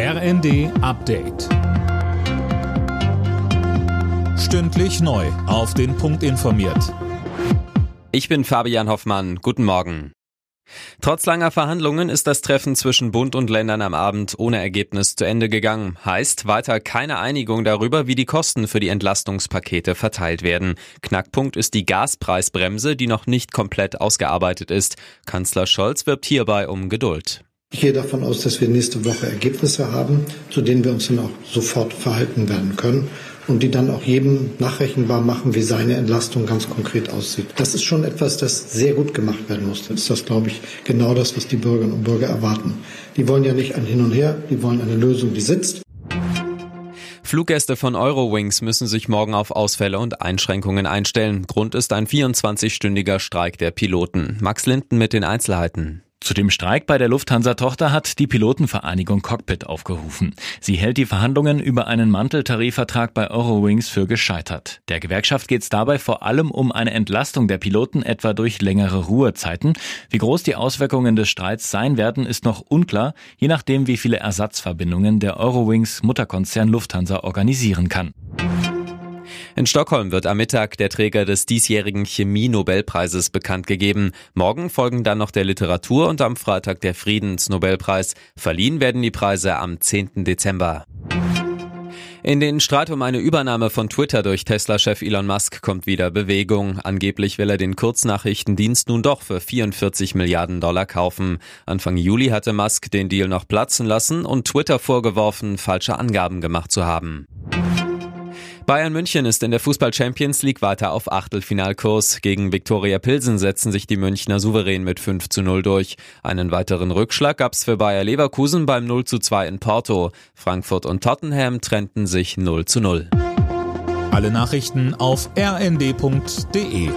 RND Update. Stündlich neu. Auf den Punkt informiert. Ich bin Fabian Hoffmann. Guten Morgen. Trotz langer Verhandlungen ist das Treffen zwischen Bund und Ländern am Abend ohne Ergebnis zu Ende gegangen. Heißt weiter keine Einigung darüber, wie die Kosten für die Entlastungspakete verteilt werden. Knackpunkt ist die Gaspreisbremse, die noch nicht komplett ausgearbeitet ist. Kanzler Scholz wirbt hierbei um Geduld. Ich gehe davon aus, dass wir nächste Woche Ergebnisse haben, zu denen wir uns dann auch sofort verhalten werden können und die dann auch jedem nachrechenbar machen, wie seine Entlastung ganz konkret aussieht. Das ist schon etwas, das sehr gut gemacht werden muss. Das ist das, glaube ich, genau das, was die Bürgerinnen und Bürger erwarten. Die wollen ja nicht ein Hin und Her, die wollen eine Lösung, die sitzt. Fluggäste von Eurowings müssen sich morgen auf Ausfälle und Einschränkungen einstellen. Grund ist ein 24-stündiger Streik der Piloten. Max Linden mit den Einzelheiten. Zu dem Streik bei der Lufthansa-Tochter hat die Pilotenvereinigung Cockpit aufgerufen. Sie hält die Verhandlungen über einen Manteltarifvertrag bei Eurowings für gescheitert. Der Gewerkschaft geht es dabei vor allem um eine Entlastung der Piloten etwa durch längere Ruhezeiten. Wie groß die Auswirkungen des Streits sein werden, ist noch unklar, je nachdem, wie viele Ersatzverbindungen der Eurowings Mutterkonzern Lufthansa organisieren kann. In Stockholm wird am Mittag der Träger des diesjährigen Chemie-Nobelpreises bekannt gegeben. Morgen folgen dann noch der Literatur und am Freitag der Friedensnobelpreis. Verliehen werden die Preise am 10. Dezember. In den Streit um eine Übernahme von Twitter durch Tesla-Chef Elon Musk kommt wieder Bewegung. Angeblich will er den Kurznachrichtendienst nun doch für 44 Milliarden Dollar kaufen. Anfang Juli hatte Musk den Deal noch platzen lassen und Twitter vorgeworfen, falsche Angaben gemacht zu haben. Bayern München ist in der Fußball Champions League weiter auf Achtelfinalkurs. Gegen Viktoria Pilsen setzen sich die Münchner souverän mit 5 zu 0 durch. Einen weiteren Rückschlag gab's für Bayer Leverkusen beim 0 zu 2 in Porto. Frankfurt und Tottenham trennten sich 0 zu 0. Alle Nachrichten auf rnd.de